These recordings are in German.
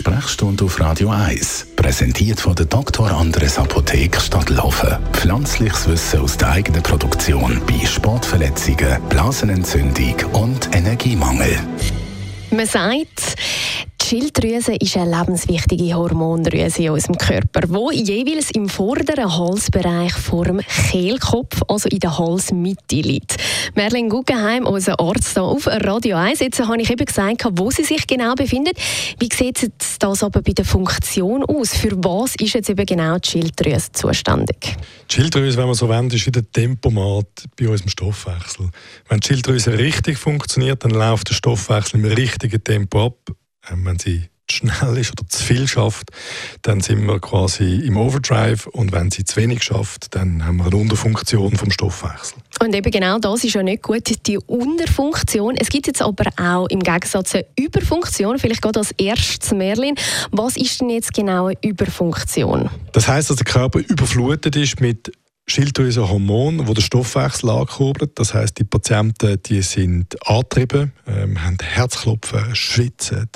Sprechstunde auf Radio 1, präsentiert von der Dr. Andres Apotheke Stadtlaufen. Pflanzliches Wissen aus der eigenen Produktion bei Sportverletzungen, Blasenentzündung und Energiemangel. Man sagt, Schilddrüse ist eine lebenswichtige Hormondrüse in unserem Körper, wo jeweils im vorderen Halsbereich vor dem Kehlkopf, also in der Halsmitte liegt. Merlin Guggenheim, unser Arzt hier auf Radio 1. Jetzt habe ich eben gesagt, wo sie sich genau befindet. Wie sieht das aber bei der Funktion aus? Für was ist jetzt eben genau die Schilddrüse zuständig? Die Schilddrüse, wenn man so wendet, ist wie der Tempomat bei unserem Stoffwechsel. Wenn die Schilddrüse richtig funktioniert, dann läuft der Stoffwechsel im richtigen Tempo ab wenn sie zu schnell ist oder zu viel schafft, dann sind wir quasi im Overdrive und wenn sie zu wenig schafft, dann haben wir eine Unterfunktion vom Stoffwechsel. Und eben genau das ist ja nicht gut, die Unterfunktion. Es gibt jetzt aber auch im Gegensatz eine Überfunktion, vielleicht gerade als erstes Merlin. Was ist denn jetzt genau eine Überfunktion? Das heißt, dass der Körper überflutet ist mit Schilddrüsenhormon, wo der Stoffwechsel ankurbelt. Das heißt, die Patienten, die sind angetrieben, ähm, haben Herzklopfen, schwitzen,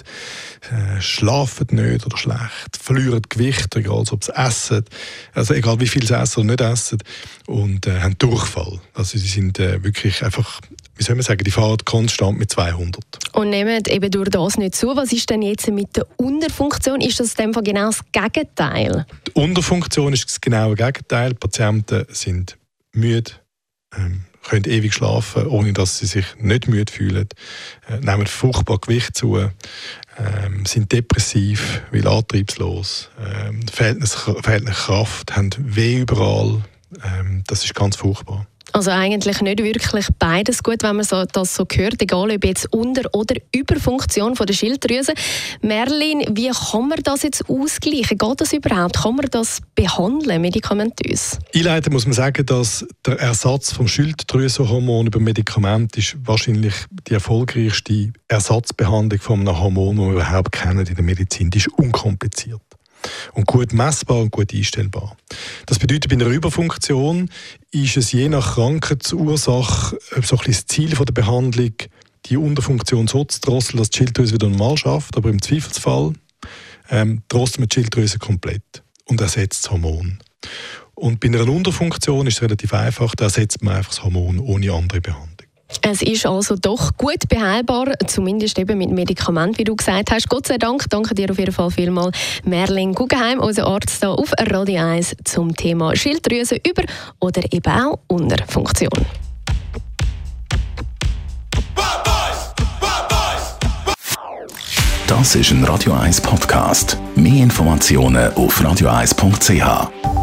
äh, schlafen nicht oder schlecht, verlieren Gewicht, egal ob sie essen, also egal wie viel sie essen oder nicht essen, und äh, haben Durchfall. Also sie sind äh, wirklich einfach wie soll man sagen, die fahren konstant mit 200. Und nehmen eben durch das nicht zu. Was ist denn jetzt mit der Unterfunktion? Ist das in dem Fall genau das Gegenteil? Die Unterfunktion ist das genaue Gegenteil. Die Patienten sind müde, ähm, können ewig schlafen, ohne dass sie sich nicht müde fühlen, äh, nehmen furchtbar Gewicht zu, ähm, sind depressiv, weil antriebslos, ähm, fehlt Kraft, haben weh überall. Das ist ganz furchtbar. Also eigentlich nicht wirklich beides gut, wenn man so, das so hört, egal ob jetzt Unter- oder Überfunktion von der Schilddrüse. Merlin, wie kann man das jetzt ausgleichen? Geht das überhaupt? Kann man das behandeln, medikamentös? Einleitend muss man sagen, dass der Ersatz vom Schilddrüsenhormon über Medikament ist wahrscheinlich die erfolgreichste Ersatzbehandlung von einem Hormon, das wir überhaupt kennen in der Medizin. Die ist unkompliziert und gut messbar und gut einstellbar. Das bedeutet, bei einer Überfunktion ist es je nach Krankheitsursache so ein das Ziel der Behandlung, die Unterfunktion so zu drosseln, dass die Schilddrüse wieder normal schafft, aber im Zweifelsfall ähm, drosselt man die Schilddrüse komplett und ersetzt das Hormon. Und bei einer Unterfunktion ist es relativ einfach, da ersetzt man einfach das Hormon ohne andere Behandlung. Es ist also doch gut beheilbar, zumindest eben mit Medikamenten, wie du gesagt hast. Gott sei Dank, danke dir auf jeden Fall vielmals, Merlin Guggenheim, unser Arzt hier auf Radio 1 zum Thema Schilddrüse über oder eben auch Unterfunktion. Das ist ein Radio 1 Podcast. Mehr Informationen auf radio1.ch.